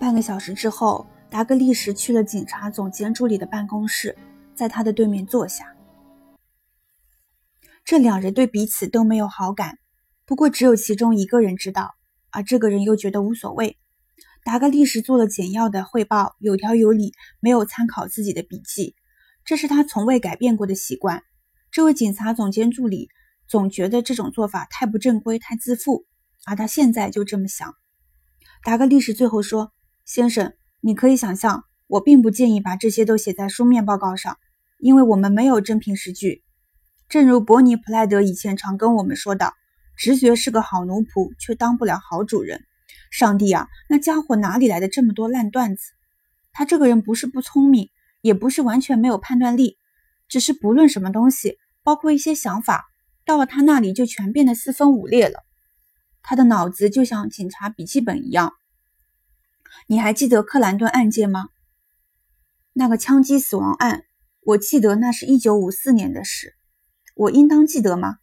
半个小时之后，达格利什去了警察总监助理的办公室，在他的对面坐下。这两人对彼此都没有好感，不过只有其中一个人知道，而这个人又觉得无所谓。达格利什做了简要的汇报，有条有理，没有参考自己的笔记，这是他从未改变过的习惯。这位警察总监助理总觉得这种做法太不正规、太自负，而他现在就这么想。达格利什最后说：“先生，你可以想象，我并不建议把这些都写在书面报告上，因为我们没有真凭实据。正如伯尼·普莱德以前常跟我们说的，直觉是个好奴仆，却当不了好主人。”上帝啊，那家伙哪里来的这么多烂段子？他这个人不是不聪明，也不是完全没有判断力，只是不论什么东西，包括一些想法，到了他那里就全变得四分五裂了。他的脑子就像警察笔记本一样。你还记得克兰顿案件吗？那个枪击死亡案，我记得那是一九五四年的事。我应当记得吗？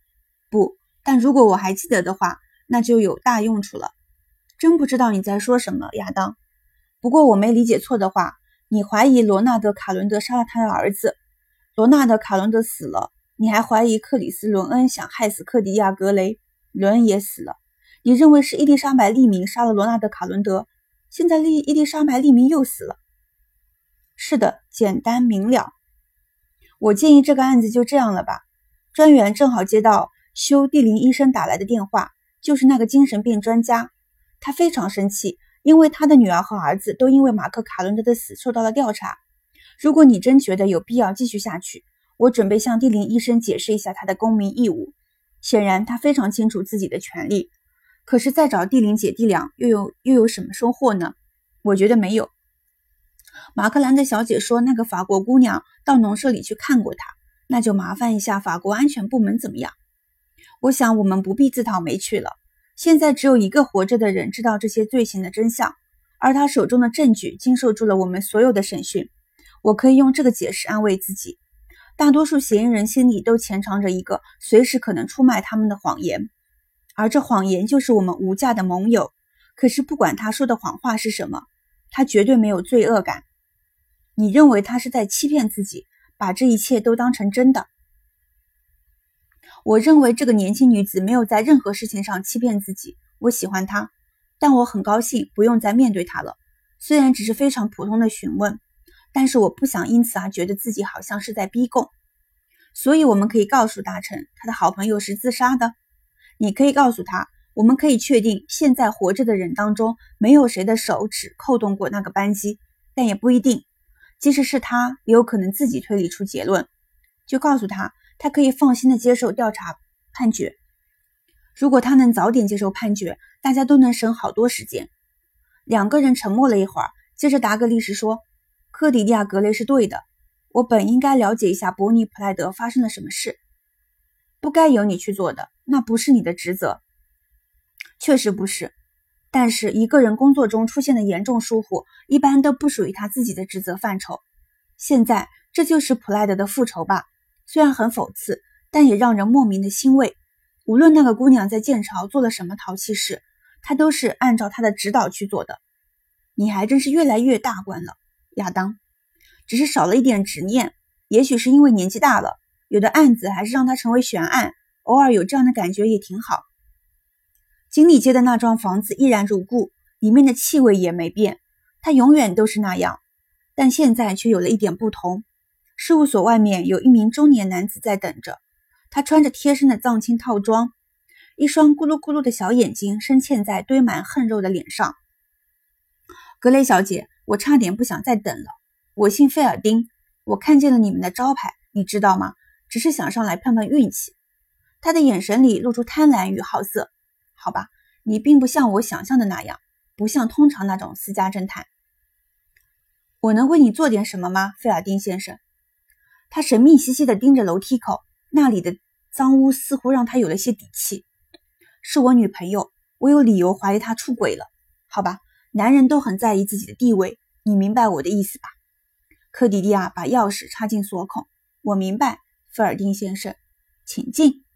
不，但如果我还记得的话，那就有大用处了。真不知道你在说什么，亚当。不过我没理解错的话，你怀疑罗纳德·卡伦德杀了他的儿子。罗纳德·卡伦德死了，你还怀疑克里斯·伦恩想害死克迪亚·格雷，伦恩也死了。你认为是伊丽莎白·利明杀了罗纳德·卡伦德，现在利伊丽莎白·利明又死了。是的，简单明了。我建议这个案子就这样了吧。专员正好接到休蒂林医生打来的电话，就是那个精神病专家。他非常生气，因为他的女儿和儿子都因为马克·卡伦德的死受到了调查。如果你真觉得有必要继续下去，我准备向蒂林医生解释一下他的公民义务。显然，他非常清楚自己的权利。可是再找蒂林姐弟俩又有又有什么收获呢？我觉得没有。马克兰德小姐说，那个法国姑娘到农舍里去看过他，那就麻烦一下法国安全部门怎么样？我想我们不必自讨没趣了。现在只有一个活着的人知道这些罪行的真相，而他手中的证据经受住了我们所有的审讯。我可以用这个解释安慰自己：大多数嫌疑人心里都潜藏着一个随时可能出卖他们的谎言，而这谎言就是我们无价的盟友。可是不管他说的谎话是什么，他绝对没有罪恶感。你认为他是在欺骗自己，把这一切都当成真的？我认为这个年轻女子没有在任何事情上欺骗自己。我喜欢她，但我很高兴不用再面对她了。虽然只是非常普通的询问，但是我不想因此而觉得自己好像是在逼供。所以我们可以告诉大臣，他的好朋友是自杀的。你可以告诉他，我们可以确定现在活着的人当中没有谁的手指扣动过那个扳机，但也不一定。即使是他，也有可能自己推理出结论。就告诉他。他可以放心的接受调查判决。如果他能早点接受判决，大家都能省好多时间。两个人沉默了一会儿，接着达格利什说：“科迪利亚格雷是对的，我本应该了解一下伯尼普莱德发生了什么事，不该由你去做的，那不是你的职责。确实不是。但是一个人工作中出现的严重疏忽，一般都不属于他自己的职责范畴。现在这就是普莱德的复仇吧。”虽然很讽刺，但也让人莫名的欣慰。无论那个姑娘在剑朝做了什么淘气事，她都是按照他的指导去做的。你还真是越来越大官了，亚当。只是少了一点执念，也许是因为年纪大了。有的案子还是让他成为悬案，偶尔有这样的感觉也挺好。经理街的那幢房子依然如故，里面的气味也没变，它永远都是那样，但现在却有了一点不同。事务所外面有一名中年男子在等着，他穿着贴身的藏青套装，一双咕噜咕噜的小眼睛深嵌在堆满横肉的脸上。格雷小姐，我差点不想再等了。我姓费尔丁，我看见了你们的招牌，你知道吗？只是想上来碰碰运气。他的眼神里露出贪婪与好色。好吧，你并不像我想象的那样，不像通常那种私家侦探。我能为你做点什么吗，费尔丁先生？他神秘兮兮地盯着楼梯口，那里的脏污似乎让他有了些底气。是我女朋友，我有理由怀疑她出轨了。好吧，男人都很在意自己的地位，你明白我的意思吧？科迪利亚把钥匙插进锁孔。我明白，费尔丁先生，请进。